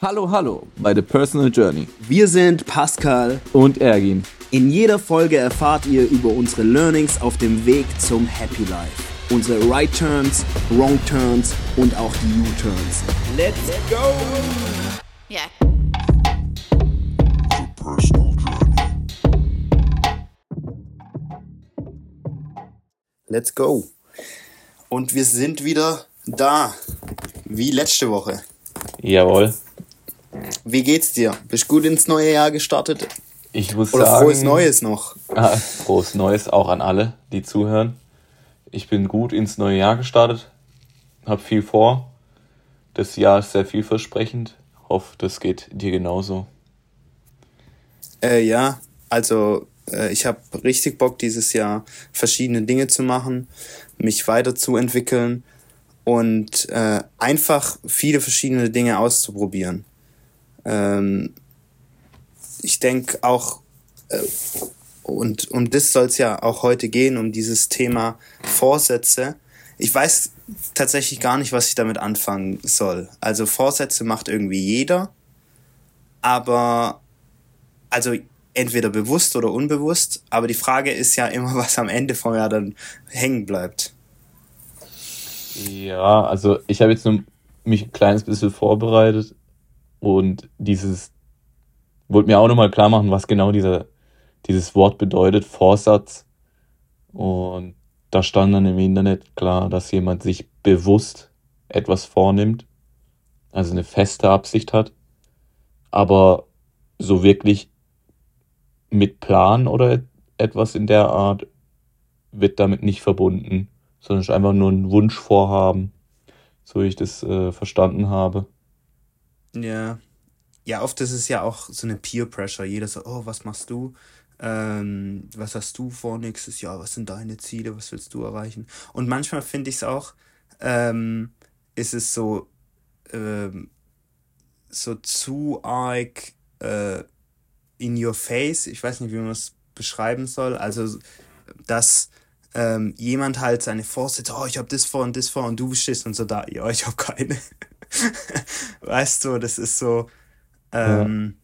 Hallo, hallo bei The Personal Journey Wir sind Pascal. und Ergin. In jeder Folge erfahrt ihr über unsere Learnings auf dem Weg zum Happy Life. Unsere Right Turns, Wrong Turns und auch die U-Turns. Let's go! Yeah. personal journey. Let's go! Und wir sind wieder da, wie letzte Woche. Jawohl. Wie geht's dir? Bist gut ins neue Jahr gestartet? Ich muss Oder sagen. frohes Neues noch? Ah, frohes Neues auch an alle, die zuhören. Ich bin gut ins neue Jahr gestartet. Hab viel vor. Das Jahr ist sehr vielversprechend. Hoffe, das geht dir genauso. Äh, ja, also äh, ich habe richtig Bock dieses Jahr verschiedene Dinge zu machen, mich weiterzuentwickeln und äh, einfach viele verschiedene Dinge auszuprobieren. Ähm, ich denke auch, äh, und um das soll es ja auch heute gehen, um dieses Thema Vorsätze. Ich weiß tatsächlich gar nicht, was ich damit anfangen soll. Also Vorsätze macht irgendwie jeder, aber also entweder bewusst oder unbewusst, aber die Frage ist ja immer, was am Ende vom Jahr dann hängen bleibt. Ja, also ich habe jetzt nur mich ein kleines bisschen vorbereitet und dieses wollte mir auch nochmal klar machen, was genau dieser, dieses Wort bedeutet, Vorsatz. Und da stand dann im Internet klar, dass jemand sich bewusst etwas vornimmt, also eine feste Absicht hat, aber so wirklich mit Plan oder et- etwas in der Art wird damit nicht verbunden, sondern ist einfach nur ein Wunschvorhaben, so wie ich das äh, verstanden habe. Ja. Ja, oft ist es ja auch so eine Peer Pressure. Jeder so, oh, was machst du? Ähm, was hast du vor nächstes Jahr? Was sind deine Ziele? Was willst du erreichen? Und manchmal finde ich es auch, ähm, ist es so, ähm, so zu arg äh, in your face. Ich weiß nicht, wie man es beschreiben soll. Also, dass ähm, jemand halt seine Vorsätze, oh, ich habe das vor und das vor und du stehst und so da, ja, ich habe keine. weißt du, das ist so. Ähm,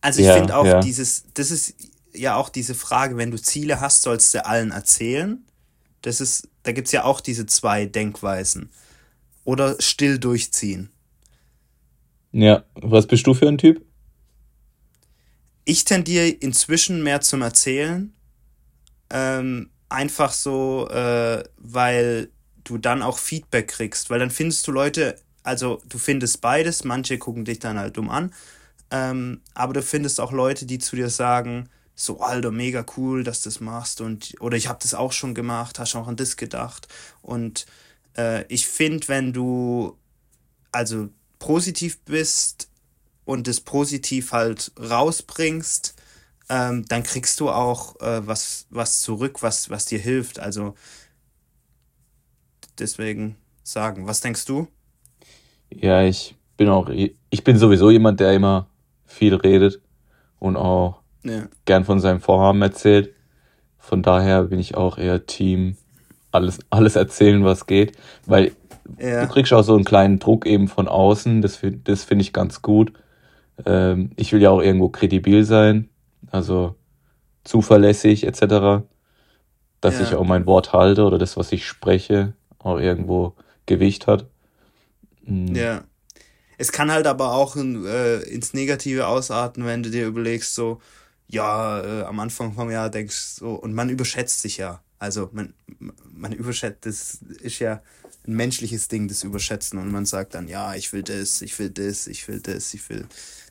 Also ich Ja, finde auch ja. dieses, das ist ja auch diese Frage, wenn du Ziele hast, sollst du allen erzählen. Das ist, da gibt's ja auch diese zwei Denkweisen. Oder still durchziehen. Ja, was bist du für ein Typ? Ich tendiere inzwischen mehr zum Erzählen. Ähm, einfach so, äh, weil du dann auch Feedback kriegst. Weil dann findest du Leute, also du findest beides, manche gucken dich dann halt dumm an. Ähm, aber du findest auch Leute, die zu dir sagen, so, Alter, mega cool, dass du das machst. Und, oder ich habe das auch schon gemacht, hast auch an das gedacht. Und äh, ich finde, wenn du also positiv bist und das positiv halt rausbringst, ähm, dann kriegst du auch äh, was, was zurück, was, was dir hilft. Also deswegen sagen. Was denkst du? Ja, ich bin auch, ich bin sowieso jemand, der immer viel redet und auch Ja. gern von seinem Vorhaben erzählt. Von daher bin ich auch eher Team, alles, alles erzählen, was geht, weil Ja. du kriegst auch so einen kleinen Druck eben von außen, das, das finde ich ganz gut. Ähm, ich will ja auch irgendwo kredibil sein, also zuverlässig etc., dass Ja. ich auch mein Wort halte oder das, was ich spreche, auch irgendwo Gewicht hat. Mm, Ja. Es kann halt aber auch in, äh, ins Negative ausarten, wenn du dir überlegst, so, ja, äh, am Anfang vom Jahr denkst so, und man überschätzt sich ja. Also man, man überschätzt, das ist ja ein menschliches Ding, das Überschätzen. Und man sagt dann, ja, ich will das, ich will das, ich will das, ich will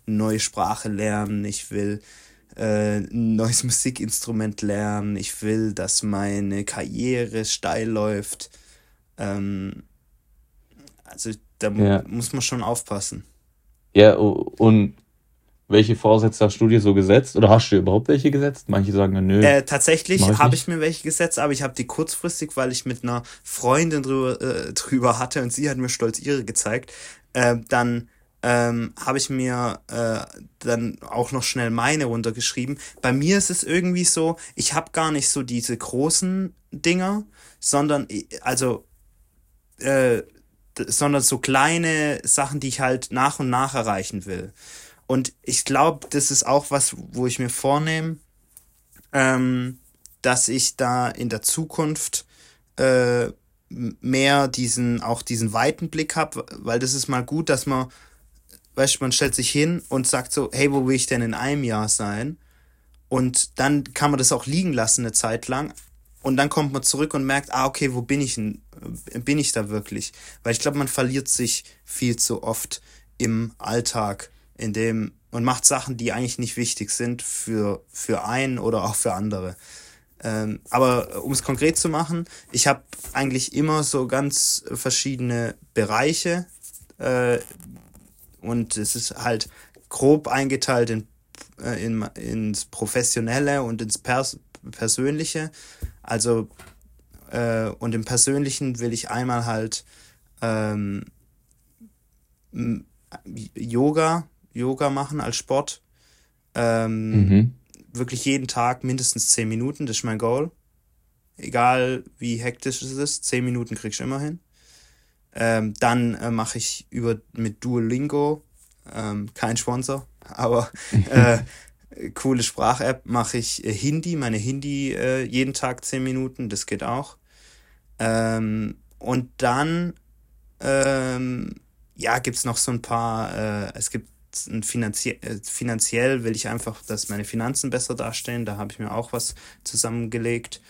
eine neue Sprache lernen, ich will äh, ein neues Musikinstrument lernen, ich will, dass meine Karriere steil läuft. Ähm, also da Ja. muss man schon aufpassen. Ja, und welche Vorsätze hast du dir so gesetzt? Oder hast du dir überhaupt welche gesetzt? Manche sagen, ja, nö. Äh, tatsächlich habe ich mir welche gesetzt, aber ich habe die kurzfristig, weil ich mit einer Freundin drüber, äh, drüber hatte und sie hat mir stolz ihre gezeigt. Äh, dann ähm, habe ich mir äh, dann auch noch schnell meine runtergeschrieben. Bei mir ist es irgendwie so, ich habe gar nicht so diese großen Dinger, sondern also äh, sondern so kleine Sachen, die ich halt nach und nach erreichen will. Und ich glaube, das ist auch was, wo ich mir vornehme, ähm, dass ich da in der Zukunft äh, mehr diesen, auch diesen weiten Blick habe, weil das ist mal gut, dass man, weißt du, man stellt sich hin und sagt so, hey, wo will ich denn in einem Jahr sein? Und dann kann man das auch liegen lassen eine Zeit lang. Und dann kommt man zurück und merkt, ah, okay, wo bin ich denn, bin ich da wirklich? Weil ich glaube, man verliert sich viel zu oft im Alltag, in dem man macht Sachen, die eigentlich nicht wichtig sind für, für einen oder auch für andere. Ähm, aber um es konkret zu machen, ich habe eigentlich immer so ganz verschiedene Bereiche äh, und es ist halt grob eingeteilt in, äh, in, ins Professionelle und ins Pers Persönliche. Also äh, und im Persönlichen will ich einmal halt ähm, Yoga, Yoga machen als Sport. Ähm, mhm wirklich jeden Tag mindestens 10 Minuten, das ist mein Goal. Egal wie hektisch es ist, 10 Minuten krieg ich immer hin. Ähm, dann äh, mache ich über mit Duolingo, ähm, kein Sponsor, aber äh, coole Sprach-App, mache ich äh, Hindi, meine Hindi äh, jeden Tag 10 Minuten, das geht auch. Ähm, und dann ähm, ja, gibt es noch so ein paar, äh, es gibt finanzie äh, finanziell will ich einfach, dass meine Finanzen besser dastehen. Da habe ich mir auch was zusammengelegt,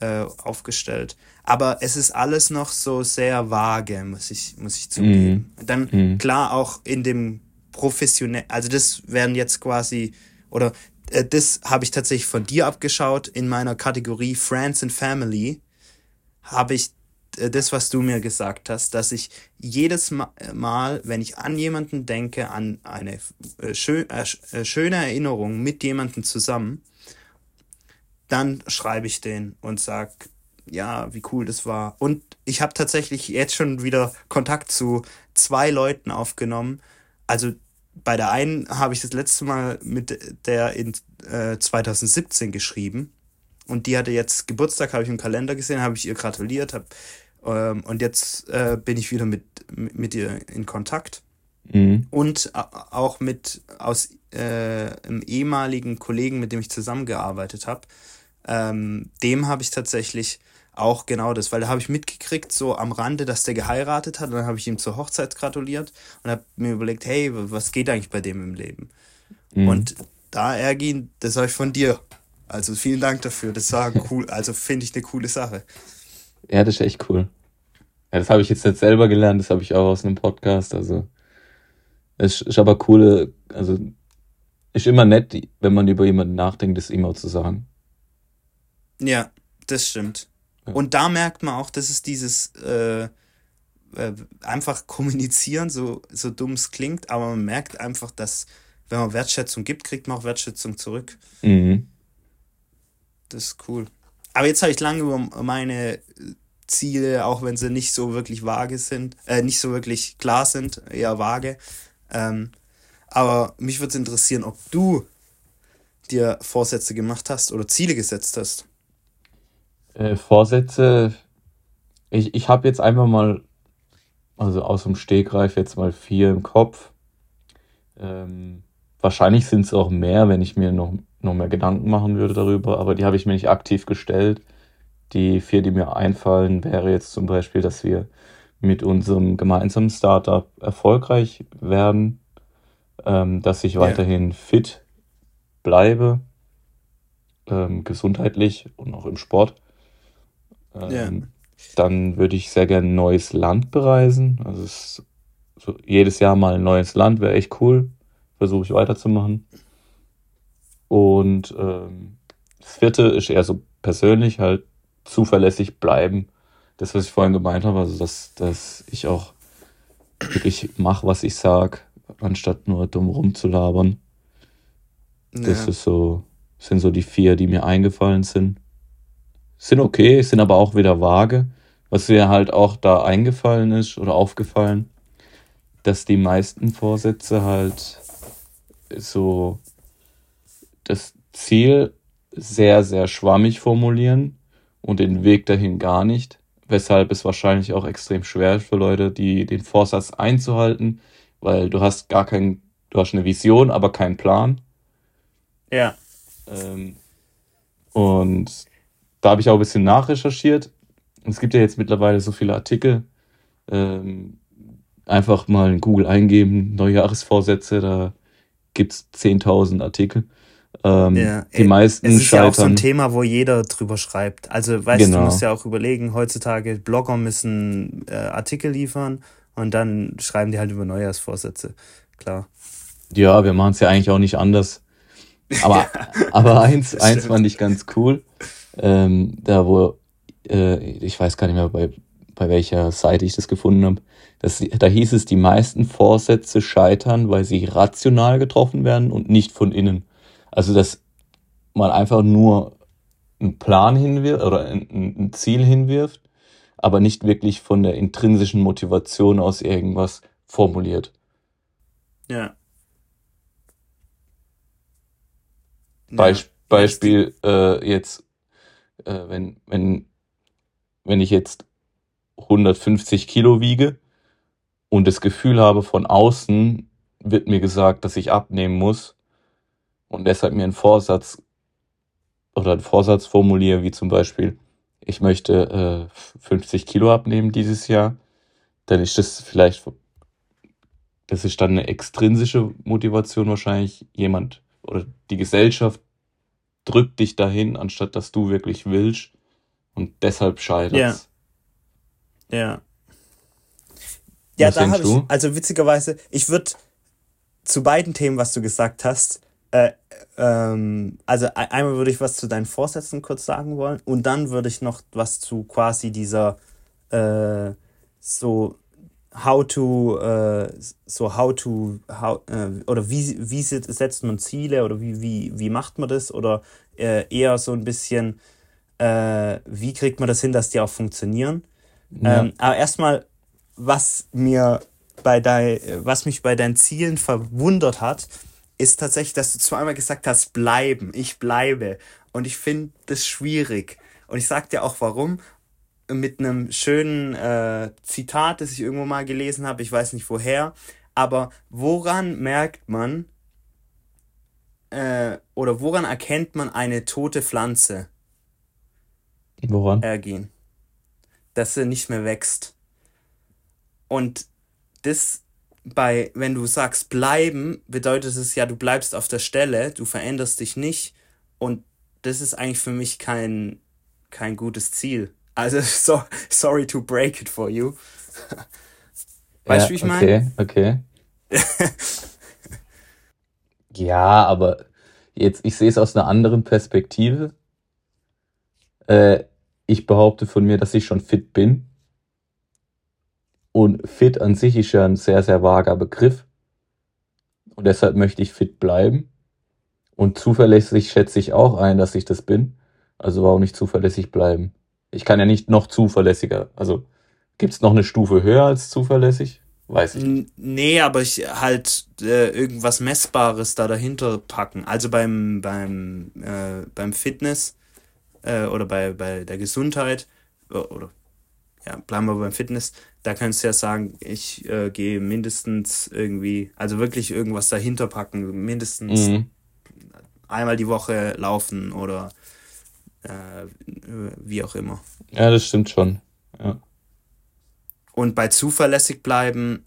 äh, aufgestellt. Aber es ist alles noch so sehr vage, muss ich, muss ich zugeben. Mm. Dann mm. klar auch in dem professionell, also das werden jetzt quasi, oder äh, das habe ich tatsächlich von dir abgeschaut in meiner Kategorie Friends and Family habe ich äh, das, was du mir gesagt hast, dass ich jedes Mal, wenn ich an jemanden denke, an eine äh, schön, äh, äh, schöne Erinnerung mit jemandem zusammen, dann schreibe ich den und sag, ja, wie cool das war. Und ich habe tatsächlich jetzt schon wieder Kontakt zu zwei Leuten aufgenommen. Also bei der einen habe ich das letzte Mal mit der in äh, 2017 geschrieben. Und die hatte jetzt Geburtstag, habe ich im Kalender gesehen, habe ich ihr gratuliert, habe ähm, und jetzt äh, bin ich wieder mit, mit ihr in Kontakt. Mhm. Und auch mit aus äh, einem ehemaligen Kollegen, mit dem ich zusammengearbeitet habe. Ähm, dem habe ich tatsächlich auch genau das, weil da habe ich mitgekriegt, so am Rande, dass der geheiratet hat. Und dann habe ich ihm zur Hochzeit gratuliert und habe mir überlegt, hey, was geht eigentlich bei dem im Leben? Mhm. Und da, Ergin, das habe ich von dir. Also vielen Dank dafür. Das war cool, also finde ich eine coole Sache. Ja, das ist echt cool. Ja, das habe ich jetzt nicht selber gelernt, das habe ich auch aus einem Podcast. Also es ist aber coole, also ist immer nett, wenn man über jemanden nachdenkt, das ihm auch zu sagen. Ja, das stimmt. Ja. Und da merkt man auch, dass es dieses äh, äh, einfach kommunizieren, so, so dumm es klingt, aber man merkt einfach, dass wenn man Wertschätzung gibt, kriegt man auch Wertschätzung zurück. Mhm. Das ist cool. Aber jetzt habe ich lange über meine Ziele, auch wenn sie nicht so wirklich vage sind, äh, nicht so wirklich klar sind, eher vage. Ähm, aber mich würde es interessieren, ob du dir Vorsätze gemacht hast oder Ziele gesetzt hast. Äh, Vorsätze, ich, ich habe jetzt einfach mal, also aus dem Stegreif jetzt mal vier im Kopf. Ähm, wahrscheinlich sind es auch mehr, wenn ich mir noch noch mehr Gedanken machen würde darüber, aber die habe ich mir nicht aktiv gestellt. Die vier, die mir einfallen, wäre jetzt zum Beispiel, dass wir mit unserem gemeinsamen Startup erfolgreich werden, ähm, dass ich ja. weiterhin fit bleibe, ähm, gesundheitlich und auch im Sport. Ähm, ja. Dann würde ich sehr gerne ein neues Land bereisen. Also so jedes Jahr mal ein neues Land wäre echt cool. Versuche ich weiterzumachen. Und ähm, das vierte ist eher so persönlich halt zuverlässig bleiben. Das, was ich vorhin gemeint habe, also dass, dass ich auch wirklich mache, was ich sag, anstatt nur dumm rumzulabern. Ja. Das ist so, sind so die vier, die mir eingefallen sind. Sind okay, sind aber auch wieder vage. Was mir halt auch da eingefallen ist oder aufgefallen, dass die meisten Vorsätze halt so das Ziel sehr, sehr schwammig formulieren und den Weg dahin gar nicht. weshalb es wahrscheinlich auch extrem schwer ist für Leute, die den Vorsatz einzuhalten, weil du hast gar keinen, du hast eine Vision, aber keinen Plan. Ja. Ähm, und da habe ich auch ein bisschen nachrecherchiert. Es gibt ja jetzt mittlerweile so viele Artikel. Ähm, einfach mal in Google eingeben, Neujahresvorsätze, da gibt es 10.000 Artikel. Ähm, Ja, die meisten es ist ja auch so ein scheitern. Thema, wo jeder drüber schreibt. Also, weißt du, du Genau. musst ja auch überlegen, heutzutage Blogger müssen äh, Artikel liefern und dann schreiben die halt über Neujahrsvorsätze. Klar. Ja, wir machen es ja eigentlich auch nicht anders. Aber, aber eins, eins stimmt. fand ich ganz cool. Ähm, da wo, äh, ich weiß gar nicht mehr, bei, bei welcher Seite ich das gefunden habe. Das, da hieß es, die meisten Vorsätze scheitern, weil sie rational getroffen werden und nicht von innen. Also, dass man einfach nur einen Plan hinwirft oder ein, ein ein Ziel hinwirft, aber nicht wirklich von der intrinsischen Motivation aus irgendwas formuliert. Ja. Beisp Beispiel äh, jetzt, äh, wenn, wenn, wenn ich jetzt 150 Kilo wiege und das Gefühl habe, von außen wird mir gesagt, dass ich abnehmen muss und deshalb mir einen Vorsatz oder einen Vorsatz formuliere, wie zum Beispiel, ich möchte äh, 50 Kilo abnehmen dieses Jahr, dann ist das vielleicht, das ist dann eine extrinsische Motivation wahrscheinlich, jemand oder die Gesellschaft drückt dich dahin, anstatt dass du wirklich willst und deshalb scheitert's. Ja. Ja, Was da habe ich, also witzigerweise, ich würde zu beiden Themen, was du gesagt hast, äh, ähm, also e- einmal würde ich was zu deinen Vorsätzen kurz sagen wollen und dann würde ich noch was zu quasi dieser äh, so how to äh, so how to how, äh, oder wie wie set- setzt man Ziele oder wie wie wie macht man das oder äh, eher so ein bisschen äh, wie kriegt man das hin, dass die auch funktionieren. Ja. Ähm, aber erstmal, was mir bei dein, was mich bei deinen Zielen verwundert hat, ist tatsächlich, dass du zweimal gesagt hast, bleiben, ich bleibe. Und ich finde das schwierig. Und ich sag dir auch warum. Mit einem schönen äh, Zitat, das ich irgendwo mal gelesen habe, ich weiß nicht woher, aber woran merkt man äh, oder woran erkennt man eine tote Pflanze Woran? ergehen? Dass sie nicht mehr wächst. Und das bei, wenn du sagst bleiben, bedeutet es ja, du bleibst auf der Stelle, du veränderst dich nicht und das ist eigentlich für mich kein, kein gutes Ziel. Also, so, sorry to break it for you. Weißt du, wie ich meine? Okay, okay. ja, aber jetzt, ich sehe es aus einer anderen Perspektive. Äh, ich behaupte von mir, dass ich schon fit bin. Und fit an sich ist ja ein sehr, sehr vager Begriff. Und deshalb möchte ich fit bleiben. Und zuverlässig schätze ich auch ein, dass ich das bin. Also warum nicht zuverlässig bleiben? Ich kann ja nicht noch zuverlässiger. Also gibt's noch eine Stufe höher als zuverlässig? Weiß ich nicht. Nee, aber ich halt äh, irgendwas Messbares da dahinter packen. Also beim, beim, äh, beim Fitness äh, oder bei, bei der Gesundheit äh, oder ja, bleiben wir beim Fitness, da kannst du ja sagen, ich äh, gehe mindestens irgendwie, also wirklich irgendwas dahinter packen, mindestens Mhm. einmal die Woche laufen oder äh, wie auch immer. Ja, das stimmt schon. Ja. Und bei zuverlässig bleiben,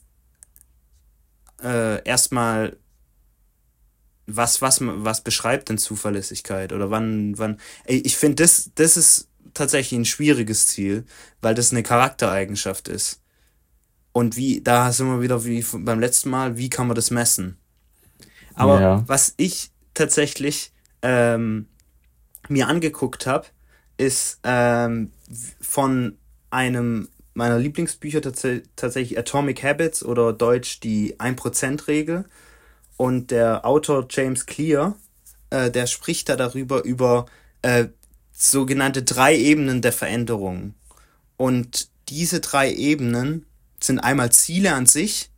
äh, erstmal, was, was, was beschreibt denn Zuverlässigkeit? Oder wann, wann, ich finde, das, das ist tatsächlich ein schwieriges Ziel, weil das eine Charaktereigenschaft ist. Und wie, da sind wir wieder wie beim letzten Mal, wie kann man das messen? Aber Ja. was ich tatsächlich ähm, mir angeguckt habe, ist ähm, von einem meiner Lieblingsbücher tats tatsächlich Atomic Habits oder Deutsch die 1%-Regel. Und der Autor James Clear, äh, der spricht da darüber, über äh, sogenannte drei Ebenen der Veränderung. Und diese drei Ebenen sind einmal Ziele an sich,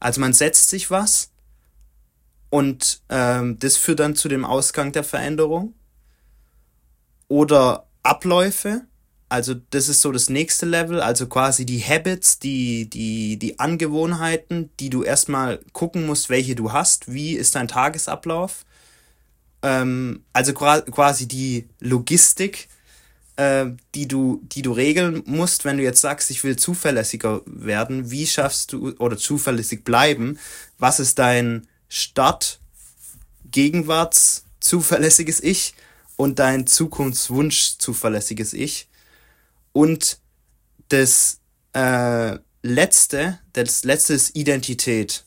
also man setzt sich was und ähm, das führt dann zu dem Ausgang der Veränderung. Oder Abläufe, also das ist so das nächste Level, also quasi die Habits, die, die, die Angewohnheiten, die du erstmal gucken musst, welche du hast, wie ist dein Tagesablauf. Ähm, also quasi die Logistik, äh, die, du, die du regeln musst, wenn du jetzt sagst, ich will zuverlässiger werden, wie schaffst du oder zuverlässig bleiben, was ist dein Start, Gegenwarts, zuverlässiges Ich und dein Zukunftswunsch, zuverlässiges Ich und das äh, letzte, das letzte ist Identität.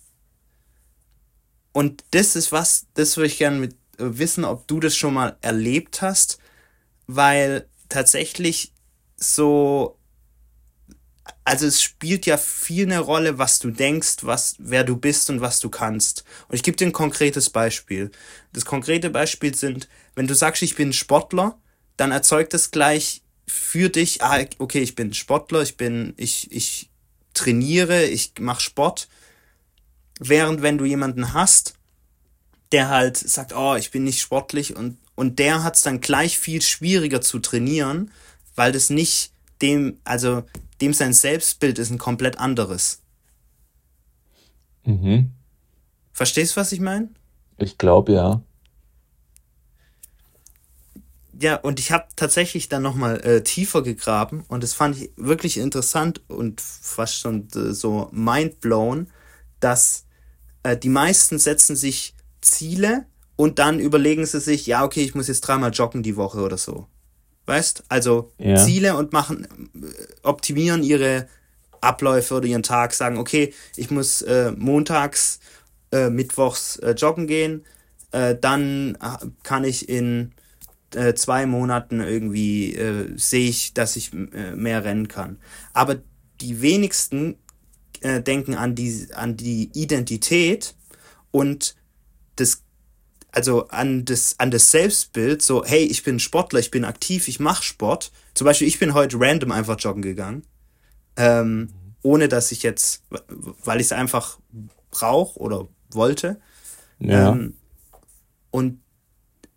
Und das ist was, das würde ich gerne mit äh, wissen, ob du das schon mal erlebt hast, weil tatsächlich so, also es spielt ja viel eine Rolle, was du denkst, was, wer du bist und was du kannst. Und ich gebe dir ein konkretes Beispiel. Das konkrete Beispiel sind, wenn du sagst, ich bin Sportler, dann erzeugt es gleich für dich, ah, okay, ich bin Sportler, ich bin, ich, ich trainiere, ich mache Sport. Während wenn du jemanden hast, der halt sagt, oh, ich bin nicht sportlich und, und der hat es dann gleich viel schwieriger zu trainieren, weil das nicht dem, also dem sein Selbstbild ist ein komplett anderes. Mhm. Verstehst du, was ich meine? Ich glaube ja ja, und ich habe tatsächlich dann nochmal äh, tiefer gegraben und das fand ich wirklich interessant und fast schon äh, so mindblown, dass äh, die meisten setzen sich Ziele und dann überlegen sie sich, ja, okay, ich muss jetzt dreimal joggen die Woche oder so. Weißt? Also ja. Ziele und machen, äh, optimieren ihre Abläufe oder ihren Tag, sagen, okay, ich muss äh, montags, äh, mittwochs äh, joggen gehen, äh, dann äh, kann ich in äh, zwei Monaten irgendwie sehe ich, dass ich mehr rennen kann. Aber die wenigsten denken an die, an die Identität und das also an das, an das Selbstbild, so, hey, ich bin Sportler, ich bin aktiv, ich mache Sport. Zum Beispiel, ich bin heute random einfach joggen gegangen. Ähm, ohne dass ich jetzt, weil ich es einfach brauche oder wollte. Ja. Ähm, und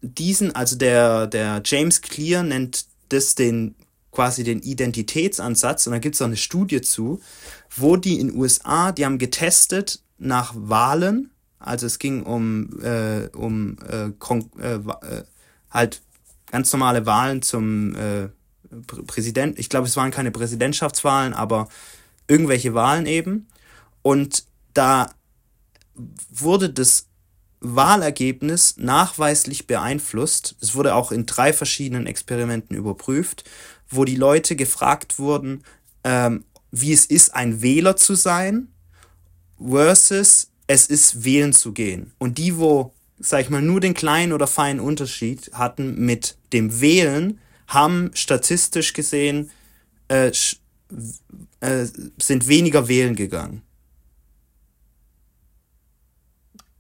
diesen, also der, der James Clear nennt das den quasi den Identitätsansatz und da gibt es auch eine Studie zu, wo die in USA, die haben getestet nach Wahlen, also es ging um, äh, um äh, äh, äh, halt ganz normale Wahlen zum äh, Präsident, ich glaube es waren keine Präsidentschaftswahlen, aber irgendwelche Wahlen eben und da wurde das Wahlergebnis nachweislich beeinflusst. Es wurde auch in drei verschiedenen Experimenten überprüft, wo die Leute gefragt wurden, ähm, wie es ist, ein Wähler zu sein, versus es ist, wählen zu gehen. Und die, wo, sag ich mal, nur den kleinen oder feinen Unterschied hatten mit dem Wählen, haben statistisch gesehen, äh, äh, sind weniger wählen gegangen.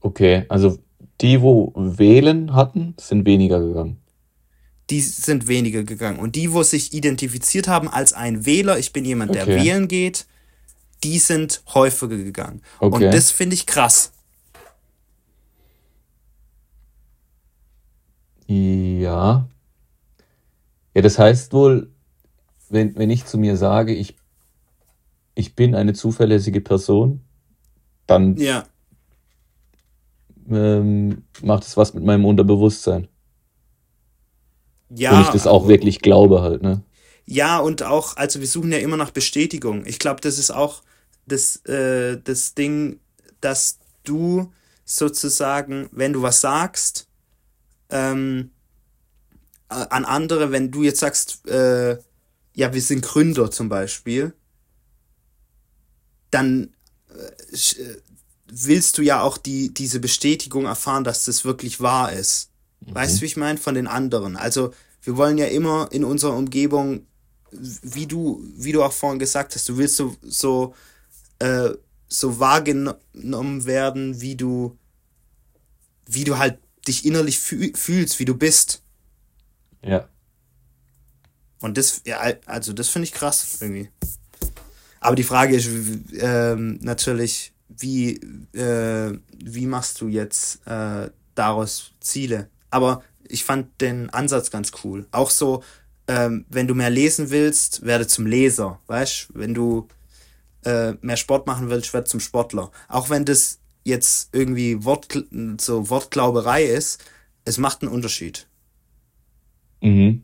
Okay, also die, wo wählen hatten, sind weniger gegangen. Die sind weniger gegangen. Und die, wo sich identifiziert haben als ein Wähler, ich bin jemand, der okay. wählen geht, die sind häufiger gegangen. Okay. Und das finde ich krass. Ja. Ja, das heißt wohl, wenn, wenn ich zu mir sage, ich, ich bin eine zuverlässige Person, dann ja ähm, macht es was mit meinem Unterbewusstsein. Ja. Und ich das auch wirklich glaube halt, ne? Ja, und auch, also wir suchen ja immer nach Bestätigung. Ich glaube, das ist auch das, äh, das Ding, dass du sozusagen, wenn du was sagst, ähm, an andere, wenn du jetzt sagst, äh, ja, wir sind Gründer zum Beispiel, dann äh, willst du ja auch die, diese Bestätigung erfahren, dass das wirklich wahr ist. Mhm. Weißt du, wie ich meine? Von den anderen. Also, wir wollen ja immer in unserer Umgebung, wie du, wie du auch vorhin gesagt hast, du willst so, so, äh, so wahrgenommen werden, wie du, wie du halt dich innerlich fühlst, wie du bist. Ja. Und das, ja, also das finde ich krass irgendwie. Aber die Frage ist ähm, natürlich, wie, äh, wie machst du jetzt äh, daraus Ziele? Aber ich fand den Ansatz ganz cool. Auch so, ähm, wenn du mehr lesen willst, werde zum Leser, weißt? Wenn du äh, mehr Sport machen willst, werde zum Sportler. Auch wenn das jetzt irgendwie Wort, so Wortglauberei ist, es macht einen Unterschied. Mhm.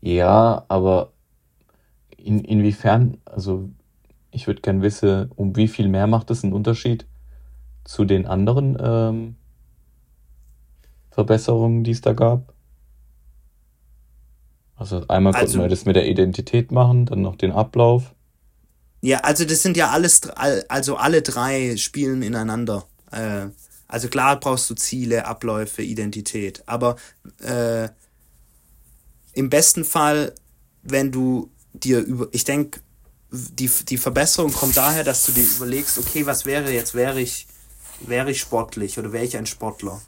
Ja, aber in, inwiefern, also ich würde gern wissen, um wie viel mehr macht es einen Unterschied zu den anderen ähm, Verbesserungen, die es da gab? Also einmal konnten Also, wir das mit der Identität machen, dann noch den Ablauf. Ja, also das sind ja alles, also alle drei spielen ineinander. Äh, also klar brauchst du Ziele, Abläufe, Identität, aber äh, im besten Fall, wenn du dir über, ich denke, die, die Verbesserung kommt daher, dass du dir überlegst, okay, was wäre jetzt, wäre ich, wäre ich sportlich oder wäre ich ein Sportler?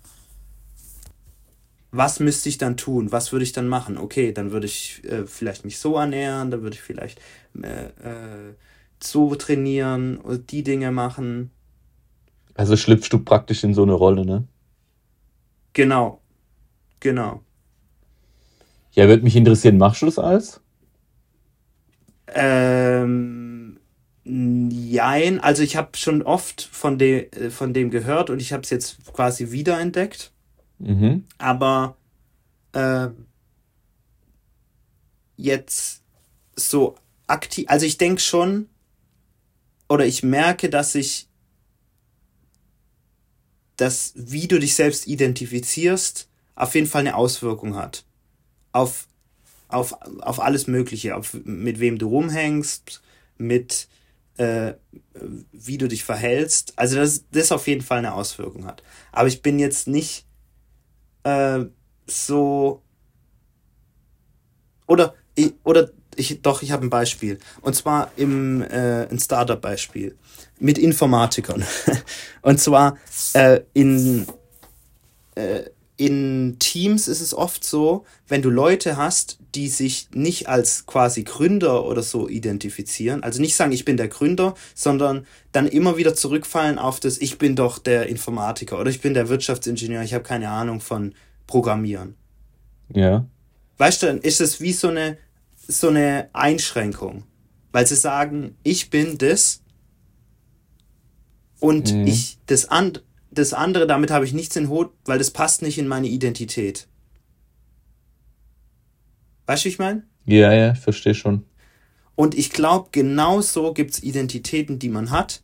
Was müsste ich dann tun? Was würde ich dann machen? Okay, dann würde ich äh, vielleicht mich so ernähren, dann würde ich vielleicht äh, äh, so trainieren oder die Dinge machen. Also schlüpfst du praktisch in so eine Rolle, ne? Genau, genau. Ja, würde mich interessieren, machst du das alles? Ähm, jein, also ich habe schon oft von, de, äh, von dem gehört und ich habe es jetzt quasi wiederentdeckt, Mhm. aber äh, jetzt so aktiv, also ich denke schon oder ich merke, dass ich das, wie du dich selbst identifizierst, auf jeden Fall eine Auswirkung hat. Auf, auf, auf alles Mögliche, auf mit wem du rumhängst, mit äh, wie du dich verhältst. Also, dass das auf jeden Fall eine Auswirkung hat. Aber ich bin jetzt nicht äh, so. Oder, oder ich, doch, ich habe ein Beispiel. Und zwar im äh, ein Startup-Beispiel mit Informatikern. Und zwar äh, in, äh, in Teams ist es oft so, wenn du Leute hast, die sich nicht als quasi Gründer oder so identifizieren, also nicht sagen, ich bin der Gründer, sondern dann immer wieder zurückfallen auf das, ich bin doch der Informatiker oder ich bin der Wirtschaftsingenieur, ich habe keine Ahnung von Programmieren. Ja. Weißt du, dann ist es wie so eine, so eine Einschränkung. Weil sie sagen, ich bin das und Mhm. ich, das, and, das andere, damit habe ich nichts in Hut, weil das passt nicht in meine Identität. Weißt du, wie ich meine? Ja, ja, ich verstehe schon. Und ich glaube, genau so gibt es Identitäten, die man hat,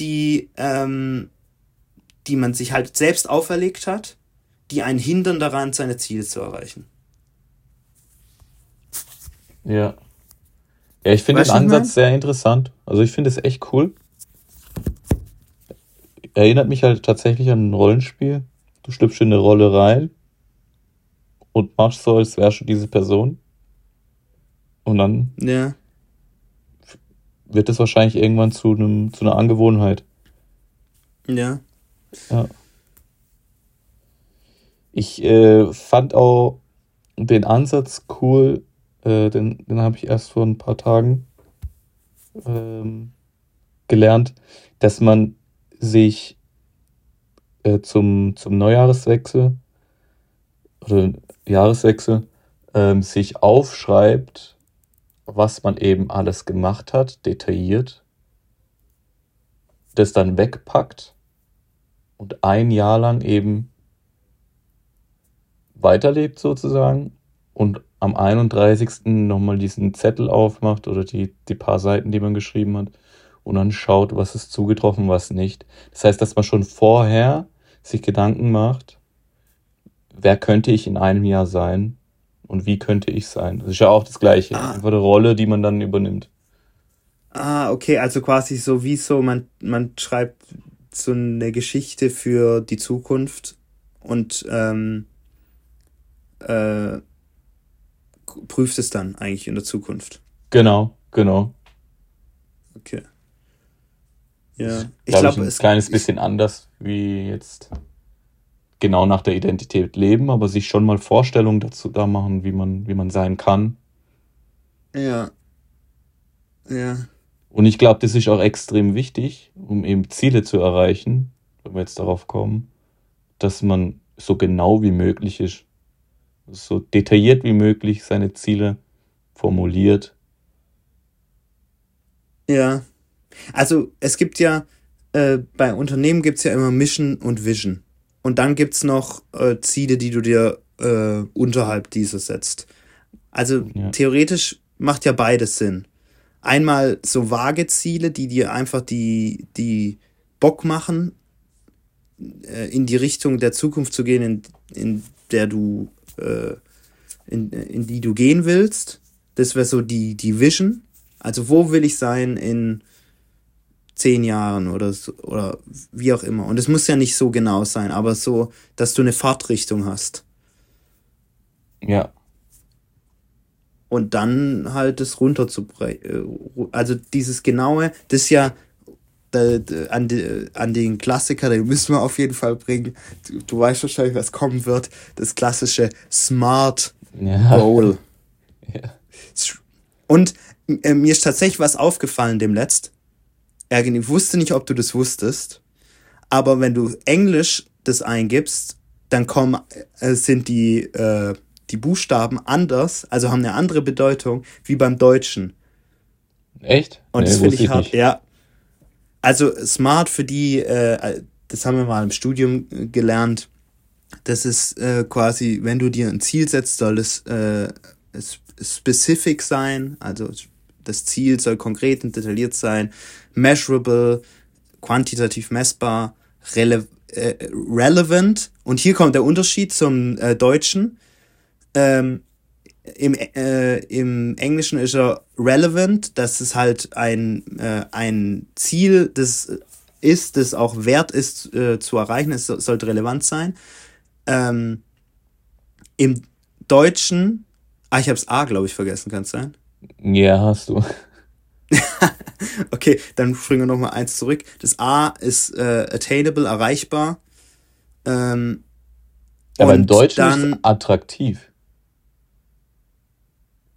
die, ähm, die man sich halt selbst auferlegt hat, die einen hindern daran, seine Ziele zu erreichen. Ja. Ja, ich finde den Ansatz sehr interessant. Also ich finde es echt cool. Erinnert mich halt tatsächlich an ein Rollenspiel. Du schlüpfst in eine Rolle rein und machst so, als wärst du diese Person. Und dann Ja. wird es wahrscheinlich irgendwann zu einem, zu einer Angewohnheit. Ja. Ja. Ich äh, fand auch den Ansatz cool, äh, den, den habe ich erst vor ein paar Tagen ähm, gelernt, dass man sich äh, zum, zum Neujahreswechsel oder Jahreswechsel ähm, sich aufschreibt, was man eben alles gemacht hat, detailliert, das dann wegpackt und ein Jahr lang eben weiterlebt sozusagen und am 31. nochmal diesen Zettel aufmacht oder die, die paar Seiten, die man geschrieben hat und dann schaut, was ist zugetroffen, was nicht. Das heißt, dass man schon vorher sich Gedanken macht, wer könnte ich in einem Jahr sein und wie könnte ich sein. Das ist ja auch das Gleiche, Ah. einfach eine Rolle, die man dann übernimmt. Ah, okay, also quasi so wie so, man, man schreibt so eine Geschichte für die Zukunft und ähm, äh, prüft es dann eigentlich in der Zukunft. Genau, genau. Okay. Ja. Ich glaube ich, glaube, ein es kleines bisschen anders wie jetzt genau nach der Identität leben, aber sich schon mal Vorstellungen dazu da machen, wie man, wie man sein kann. Ja. Ja. Und ich glaube, das ist auch extrem wichtig, um eben Ziele zu erreichen, wenn wir jetzt darauf kommen, dass man so genau wie möglich ist. So detailliert wie möglich seine Ziele formuliert. Ja. Also es gibt ja, äh, bei Unternehmen gibt es ja immer Mission und Vision. Und dann gibt es noch äh, Ziele, die du dir äh, unterhalb dieser setzt. Also Ja. theoretisch macht ja beides Sinn. Einmal so vage Ziele, die dir einfach die, die Bock machen, äh, in die Richtung der Zukunft zu gehen, in, in der du, äh, in, in die du gehen willst. Das wäre so die, die Vision. Also wo will ich sein in zehn Jahren oder so, oder wie auch immer. Und es muss ja nicht so genau sein, aber so, dass du eine Fahrtrichtung hast. Ja, Und dann halt das runterzubrechen. Also dieses genaue, das ist ja äh, an, die, an den Klassiker, den müssen wir auf jeden Fall bringen. Du, du weißt wahrscheinlich, was kommen wird. Das klassische Smart ja. Goal. ja. Und äh, mir ist tatsächlich was aufgefallen dem letzt. Ergen, ich wusste nicht, ob du das wusstest, aber wenn du Englisch das eingibst, dann kommen, äh, sind die, äh, die Buchstaben anders, also haben eine andere Bedeutung wie beim Deutschen. Echt? Und Nee, das finde ich hart. Ja. Also smart für die, äh, das haben wir mal im Studium äh, gelernt. Das ist äh, quasi, wenn du dir ein Ziel setzt, soll es äh, specific sein, also das Ziel soll konkret und detailliert sein, measurable, quantitativ messbar, rele äh, relevant. Und hier kommt der Unterschied zum äh, Deutschen. Ähm, im, äh, Im Englischen ist er relevant, dass es halt ein, äh, ein Ziel das ist, das auch wert ist äh, zu erreichen. Es so- sollte relevant sein. Ähm, Im Deutschen, ah, ich habe das A, glaube ich, vergessen, kann es sein? Ja, hast du. Okay, dann springen wir nochmal eins zurück. Das A ist äh, attainable, erreichbar. Ähm, Aber im Deutschen ist dann- es attraktiv.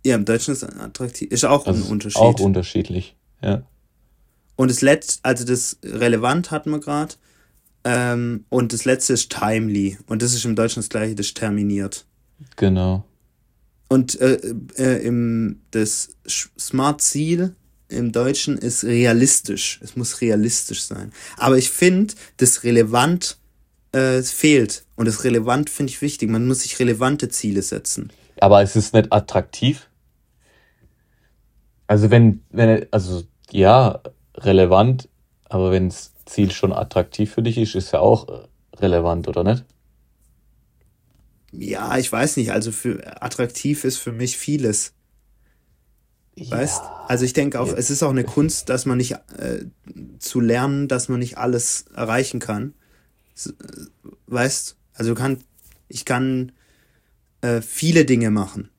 Ja, im Deutschen ist es attraktiv. Ist auch Also ein ist Unterschied. auch unterschiedlich. Ja. Und das letzte, also das relevant hatten wir gerade. Ähm, und das letzte ist timely. Und das ist im Deutschen das gleiche, das ist terminiert. Genau. Und äh, äh, im, das Sch- Smart-Ziel im Deutschen ist realistisch. Es muss realistisch sein. Aber ich finde, das relevant äh, fehlt. Und das relevant finde ich wichtig. Man muss sich relevante Ziele setzen. Aber es ist nicht attraktiv. Also wenn, wenn, also ja, relevant, aber wenn das Ziel schon attraktiv für dich ist, ist ja auch äh, relevant, oder nicht? Ja, ich weiß nicht. Also für attraktiv ist für mich vieles. Weißt? Also ich denke auch, Ja. es ist auch eine Kunst, dass man nicht äh, zu lernen, dass man nicht alles erreichen kann. Äh, Weißt? Also kann ich kann äh, viele Dinge machen,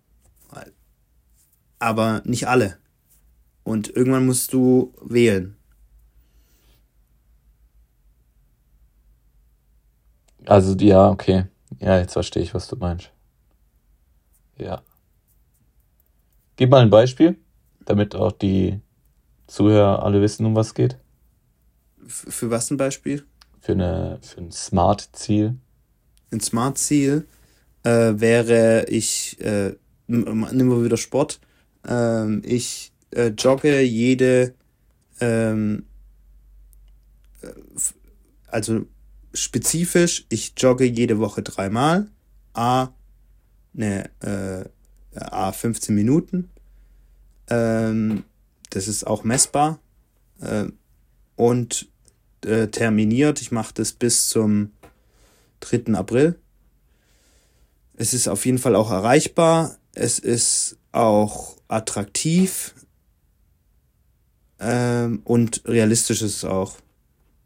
aber nicht alle. Und irgendwann musst du wählen. Also ja, okay. Ja, jetzt verstehe ich, was du meinst. Ja. Gib mal ein Beispiel, damit auch die Zuhörer alle wissen, um was es geht. F für was ein Beispiel? Für, eine, für ein Smart-Ziel. Ein Smart-Ziel äh, wäre ich, äh, nehmen wir wieder Sport, ähm, ich äh, jogge jede, ähm, äh, also spezifisch, ich jogge jede Woche dreimal, a, ne, äh, a 15 Minuten, ähm, das ist auch messbar äh, und äh, terminiert, ich mache das bis zum 3. April. Es ist auf jeden Fall auch erreichbar. Es ist auch attraktiv. Ähm, und realistisch ist es auch.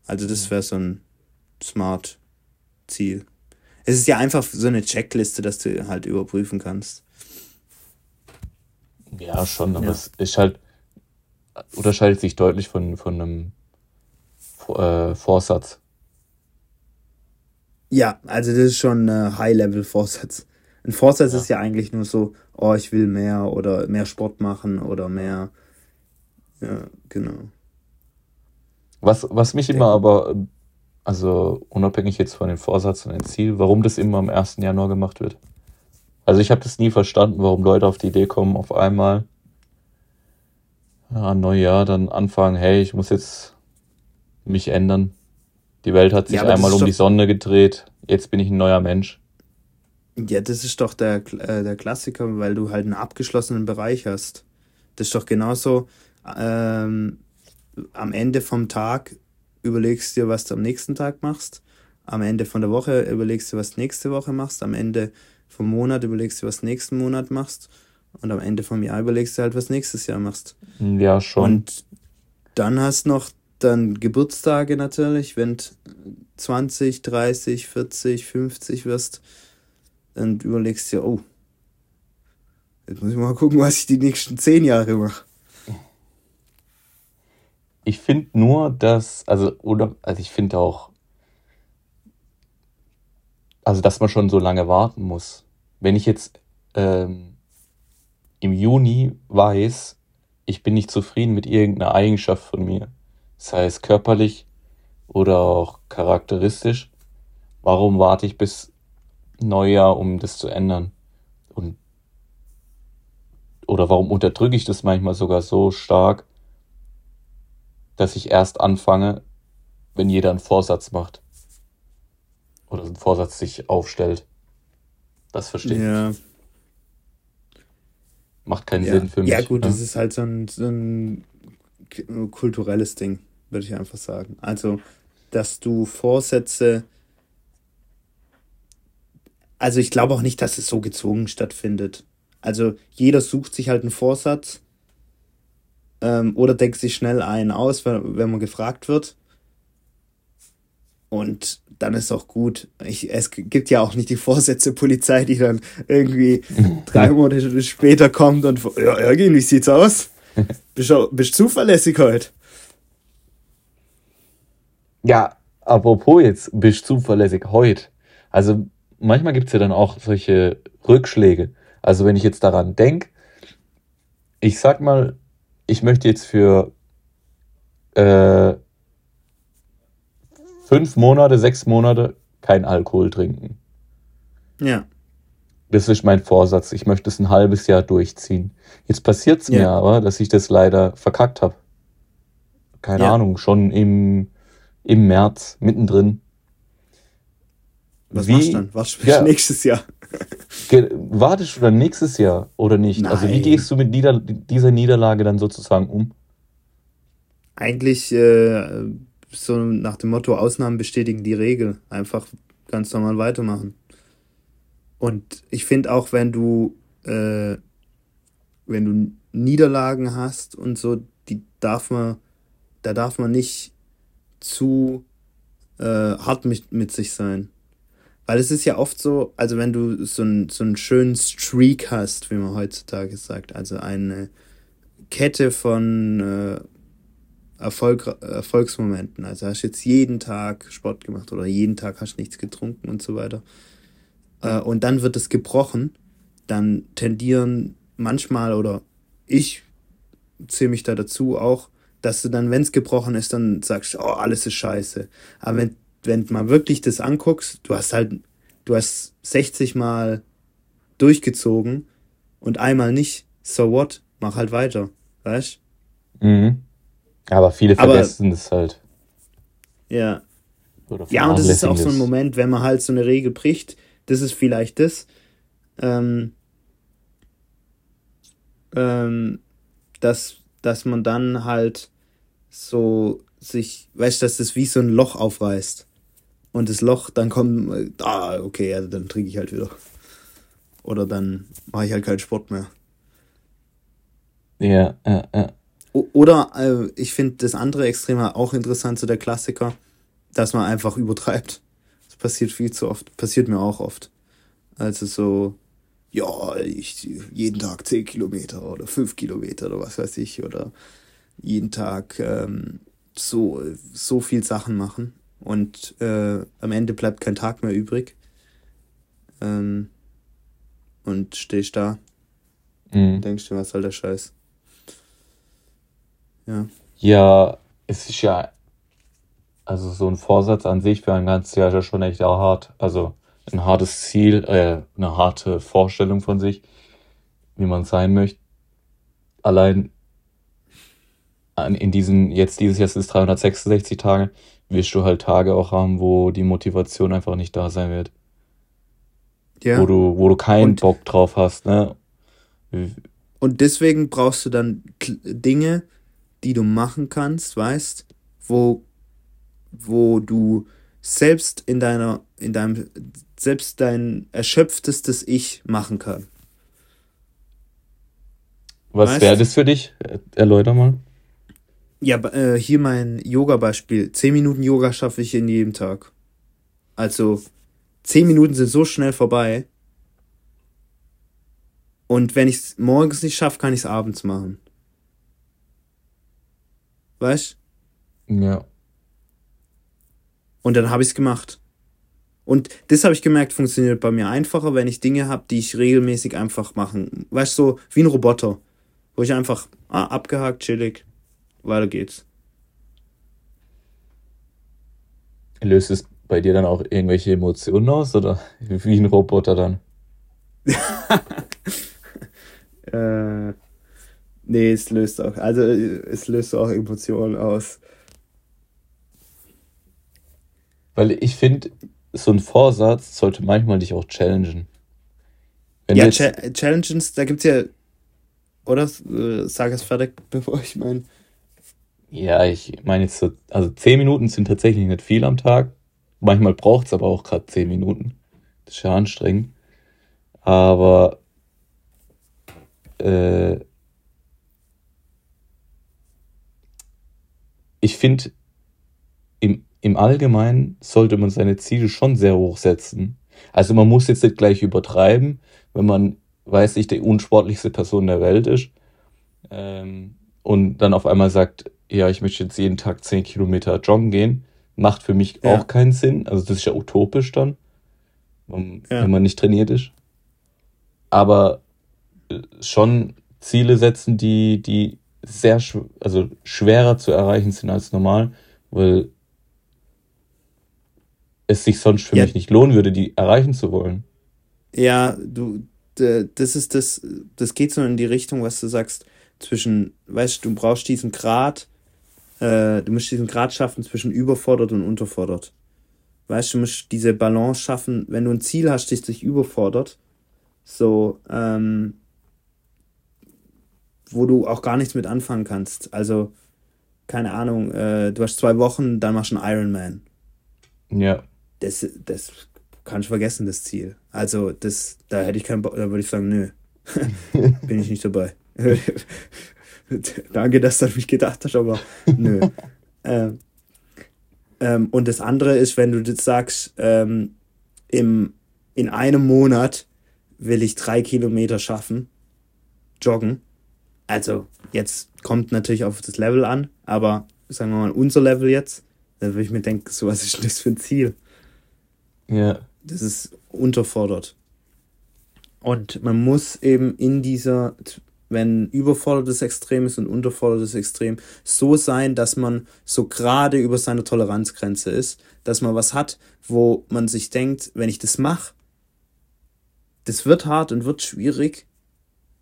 Also das wäre so ein smart Ziel. Es ist ja einfach so eine Checkliste, dass du halt überprüfen kannst. Ja, schon, aber Ja. es ist halt, unterscheidet sich deutlich von, von einem äh, Vorsatz. Ja, also das ist schon ein High-Level-Vorsatz. Ein Vorsatz Ja. ist ja eigentlich nur so, oh, ich will mehr oder mehr Sport machen oder mehr. Ja, genau. Was, was mich immer aber, also unabhängig jetzt von dem Vorsatz und dem Ziel, warum das immer am 1. Januar gemacht wird. Also ich habe das nie verstanden, warum Leute auf die Idee kommen, auf einmal ja, Neujahr dann anfangen, hey, ich muss jetzt mich ändern. Die Welt hat sich Ja, einmal um die Sonne gedreht, jetzt bin ich ein neuer Mensch. Ja, das ist doch der, äh, der Klassiker, weil du halt einen abgeschlossenen Bereich hast. Das ist doch genauso, ähm, am Ende vom Tag überlegst dir, was du am nächsten Tag machst. Am Ende von der Woche überlegst du, was du nächste Woche machst. Am Ende vom Monat überlegst du, was du nächsten Monat machst. Und am Ende vom Jahr überlegst du halt, was nächstes Jahr machst. Ja, schon. Und dann hast noch dann Geburtstage natürlich, wenn du 20, 30, 40, 50 wirst, dann überlegst du dir, oh, jetzt muss ich mal gucken, was ich die nächsten 10 Jahre mache. Ich finde nur, dass, also, oder, also ich finde auch, also, dass man schon so lange warten muss. Wenn ich jetzt ähm, im Juni weiß, ich bin nicht zufrieden mit irgendeiner Eigenschaft von mir, sei es körperlich oder auch charakteristisch, warum warte ich bis Neujahr, um das zu ändern? Und, oder warum unterdrücke ich das manchmal sogar so stark, dass ich erst anfange, wenn jeder einen Vorsatz macht. Oder einen Vorsatz sich aufstellt. Das verstehe ich. Ja, Macht keinen ja. Sinn für mich. ja gut, ne? das ist halt so ein, so ein kulturelles Ding, würde ich einfach sagen. Also, dass du Vorsätze, also ich glaube auch nicht, dass es so gezwungen stattfindet. Also jeder sucht sich halt einen Vorsatz ähm, oder denkt sich schnell einen aus, wenn, wenn man gefragt wird. Und dann ist auch gut. Ich, es gibt ja auch nicht die Vorsätze Polizei, die dann irgendwie drei Monate später kommt und ja, Ergin, wie sieht's aus? Bist du bist zuverlässig heute? Ja, apropos jetzt, bist zuverlässig heute. Also manchmal gibt's ja dann auch solche Rückschläge. Also wenn ich jetzt daran denk, ich sag mal, ich möchte jetzt für äh, fünf Monate, sechs Monate kein Alkohol trinken. Ja. Das ist mein Vorsatz. Ich möchte es ein halbes Jahr durchziehen. Jetzt passiert's mir Ja. aber, dass ich das leider verkackt habe. Keine Ja. Ahnung, schon im, im März, mittendrin. Was Wie- machst du dann? Was Ja. nächstes Jahr? Wartest du dann nächstes Jahr oder nicht? Also wie Nein. gehst du mit Nieder dieser Niederlage dann sozusagen um? Eigentlich äh, so nach dem Motto Ausnahmen bestätigen die Regel. Einfach ganz normal weitermachen. Und ich finde auch, wenn du, äh, wenn du Niederlagen hast und so, die darf man, da darf man nicht zu äh, hart mit, mit sich sein. Weil es ist ja oft so, also wenn du so, ein, so einen schönen Streak hast, wie man heutzutage sagt, also eine Kette von äh, Erfolg, Erfolgsmomenten. Also hast jetzt jeden Tag Sport gemacht oder jeden Tag hast nichts getrunken und so weiter. Äh, und dann wird es gebrochen. Dann tendieren manchmal oder ich zähle mich da dazu auch, dass du dann, wenn es gebrochen ist, dann sagst, oh, alles ist scheiße. Aber wenn, wenn du mal wirklich das anguckst, du hast halt, du hast 60 Mal durchgezogen und einmal nicht, so what? Mach halt weiter. Weißt Mhm. Aber viele vergessen das halt. Ja. Ja, und das ist auch so ein Moment, wenn man halt so eine Regel bricht, das ist vielleicht das, ähm, ähm, dass, dass man dann halt so sich, weißt du, dass das wie so ein Loch aufreißt. Und das Loch, dann kommt, ah, okay, also dann trinke ich halt wieder. Oder dann mache ich halt keinen Sport mehr. Ja, ja, ja. Oder äh, ich finde das andere Extrem auch interessant, so der Klassiker, dass man einfach übertreibt. Das passiert viel zu oft, passiert mir auch oft. Also so, ja, ich jeden Tag 10 Kilometer oder 5 Kilometer oder was weiß ich, oder jeden Tag ähm, so, so viel Sachen machen und äh, am Ende bleibt kein Tag mehr übrig. Ähm, und stehst da Mhm. und denkst dir, was soll der Scheiß? Ja. Ja, es ist ja, also so ein Vorsatz an sich für ein ganzes Jahr ist ja schon echt auch hart. Also ein hartes Ziel, äh, eine harte Vorstellung von sich, wie man sein möchte. Allein in diesen, jetzt dieses Jahr sind es 366 Tage, wirst du halt Tage auch haben, wo die Motivation einfach nicht da sein wird. Ja. Wo du, wo du keinen und, Bock drauf hast, ne? Und deswegen brauchst du dann Dinge, die du machen kannst, weißt, wo, wo du selbst in deiner, in deinem, selbst dein erschöpftestes Ich machen kann. Was wäre das für dich? Erläuter mal. Ja, äh, hier mein Yoga-Beispiel. Zehn Minuten Yoga schaffe ich in jedem Tag. Also, zehn Minuten sind so schnell vorbei. Und wenn ich es morgens nicht schaffe, kann ich es abends machen. Weißt? Ja. Und dann habe ich es gemacht. Und das habe ich gemerkt, funktioniert bei mir einfacher, wenn ich Dinge habe, die ich regelmäßig einfach machen. Weißt du, so wie ein Roboter. Wo ich einfach, ah, abgehakt, chillig, weiter geht's. Löst es bei dir dann auch irgendwelche Emotionen aus oder wie ein Roboter dann? äh, nee, es löst auch, also es löst auch Emotionen aus. Weil ich finde, so ein Vorsatz sollte manchmal dich auch challengen. Wenn ja, Ch Challenges, da gibt's ja, oder? Äh, sag es fertig, bevor ich mein. Ja, ich meine jetzt so, also 10 Minuten sind tatsächlich nicht viel am Tag. Manchmal braucht es aber auch gerade 10 Minuten. Das ist ja anstrengend. Aber äh, ich finde, im, im Allgemeinen sollte man seine Ziele schon sehr hoch setzen. Also man muss jetzt nicht gleich übertreiben, wenn man, weiß ich, die unsportlichste Person der Welt ist ähm, und dann auf einmal sagt, ja, ich möchte jetzt jeden Tag 10 Kilometer joggen gehen, macht für mich ja. auch keinen Sinn. Also das ist ja utopisch dann, wenn ja. man nicht trainiert ist. Aber äh, schon Ziele setzen, die, die sehr, also schwerer zu erreichen sind als normal, weil es sich sonst für ja. mich nicht lohnen würde, die erreichen zu wollen. Ja, du, das ist das, das geht so in die Richtung, was du sagst, zwischen, weißt du, du brauchst diesen Grad, äh, du musst diesen Grad schaffen zwischen überfordert und unterfordert. Weißt du, du musst diese Balance schaffen, wenn du ein Ziel hast, das dich überfordert, so, ähm, wo du auch gar nichts mit anfangen kannst. Also, keine Ahnung, äh, du hast zwei Wochen, dann machst du einen Ironman. Ja. Das, das kannst du vergessen, das Ziel. Also, das, da hätte ich keinen Bock, da würde ich sagen, nö, bin ich nicht dabei. Danke, dass du an mich gedacht hast, aber nö. ähm, ähm, und das andere ist, wenn du jetzt sagst, ähm, im, in einem Monat will ich drei Kilometer schaffen, joggen. Also, jetzt kommt natürlich auf das Level an, aber sagen wir mal unser Level jetzt, dann würde ich mir denken, so was ist denn das für ein Ziel? Ja. Das ist unterfordert. Und man muss eben in dieser wenn überfordertes Extrem ist und unterfordertes Extrem, so sein, dass man so gerade über seiner Toleranzgrenze ist, dass man was hat, wo man sich denkt, wenn ich das mache, das wird hart und wird schwierig,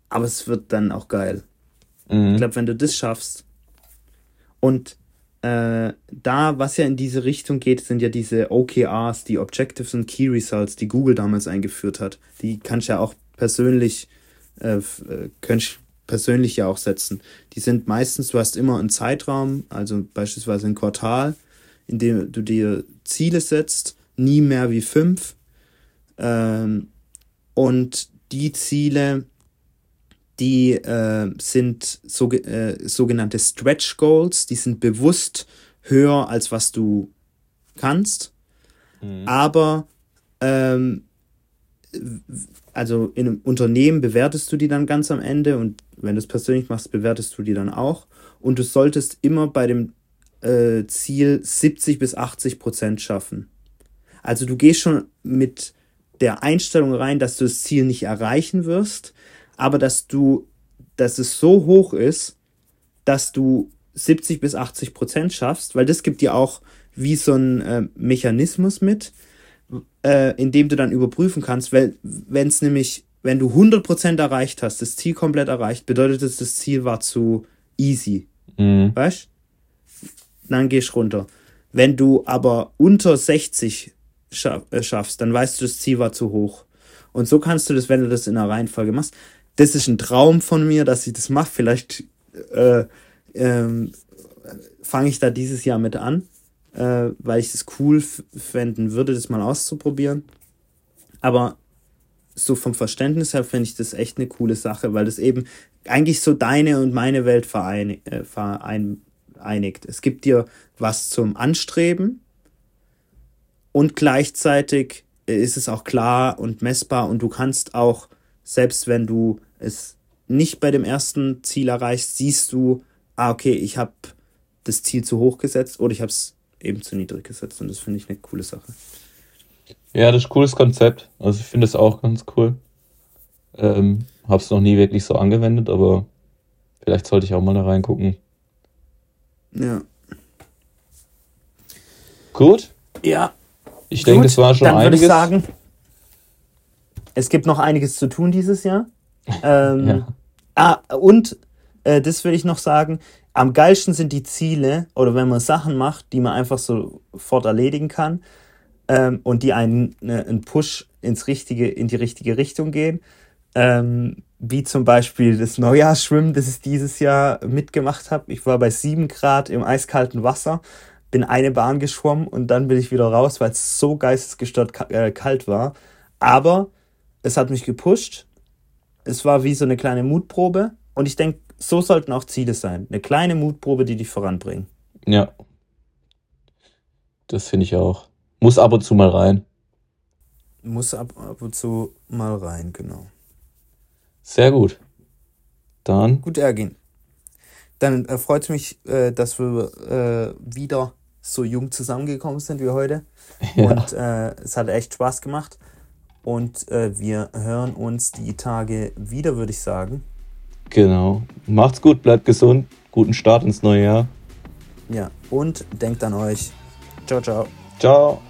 aber es wird dann auch geil. Mhm. Ich glaube, wenn du das schaffst und äh, da, was ja in diese Richtung geht, sind ja diese OKRs, die Objectives und Key Results, die Google damals eingeführt hat. Die kannst du ja auch persönlich äh, äh, könntest persönlich ja auch setzen. Die sind meistens, du hast immer einen Zeitraum, also beispielsweise ein Quartal, in dem du dir Ziele setzt, nie mehr wie fünf. Ähm, und die Ziele, die äh, sind so, äh, sogenannte Stretch Goals, die sind bewusst höher als was du kannst, mhm. aber ähm, also in einem Unternehmen bewertest du die dann ganz am Ende und wenn du es persönlich machst, bewertest du die dann auch. Und du solltest immer bei dem äh, Ziel 70 bis 80 Prozent schaffen. Also du gehst schon mit der Einstellung rein, dass du das Ziel nicht erreichen wirst, aber dass du, dass es so hoch ist, dass du 70 bis 80 Prozent schaffst, weil das gibt dir auch wie so ein äh, Mechanismus mit, äh, in dem du dann überprüfen kannst, weil wenn es nämlich, wenn du 100% erreicht hast, das Ziel komplett erreicht, bedeutet es, das Ziel war zu easy. Mhm. Weißt Dann gehst du runter. Wenn du aber unter 60 schaff, äh, schaffst, dann weißt du, das Ziel war zu hoch. Und so kannst du das, wenn du das in einer Reihenfolge machst. Das ist ein Traum von mir, dass ich das mache. Vielleicht äh, ähm, fange ich da dieses Jahr mit an, äh, weil ich es cool fänden würde, das mal auszuprobieren. Aber so vom Verständnis her finde ich das echt eine coole Sache, weil das eben eigentlich so deine und meine Welt verein, äh, vereinigt. Es gibt dir was zum Anstreben und gleichzeitig ist es auch klar und messbar und du kannst auch, selbst wenn du es nicht bei dem ersten Ziel erreichst, siehst du, ah, okay, ich habe das Ziel zu hoch gesetzt oder ich habe es eben zu niedrig gesetzt und das finde ich eine coole Sache. Ja, das ist ein cooles Konzept. Also ich finde es auch ganz cool. Ähm, hab's noch nie wirklich so angewendet, aber vielleicht sollte ich auch mal da reingucken. Ja. Gut. Ja. Ich denke, das war schon Dann würde einiges. ich sagen, es gibt noch einiges zu tun dieses Jahr. Ähm, Ja. Ah, und äh, das will ich noch sagen, am geilsten sind die Ziele oder wenn man Sachen macht, die man einfach sofort erledigen kann ähm, und die einen ne, einen Push ins richtige, in die richtige Richtung gehen. Ähm, wie zum Beispiel das Neujahrsschwimmen, das ich dieses Jahr mitgemacht habe. Ich war bei 7 Grad im eiskalten Wasser, bin eine Bahn geschwommen und dann bin ich wieder raus, weil es so geistesgestört äh, kalt war. Aber es hat mich gepusht. Es war wie so eine kleine Mutprobe. Und ich denke, so sollten auch Ziele sein. Eine kleine Mutprobe, die dich voranbringen. Ja. Das finde ich auch. Muss ab und zu mal rein. Muss ab, ab und zu mal rein, genau. Sehr gut. Dann, Gut, Ergin. Dann äh, freut es mich, äh, dass wir äh, wieder so jung zusammengekommen sind wie heute. Ja. Und äh, es hat echt Spaß gemacht. Und äh, wir hören uns die Tage wieder, würde ich sagen. Genau. Macht's gut, bleibt gesund. Guten Start ins neue Jahr. Ja, und denkt an euch. Ciao, ciao. Ciao.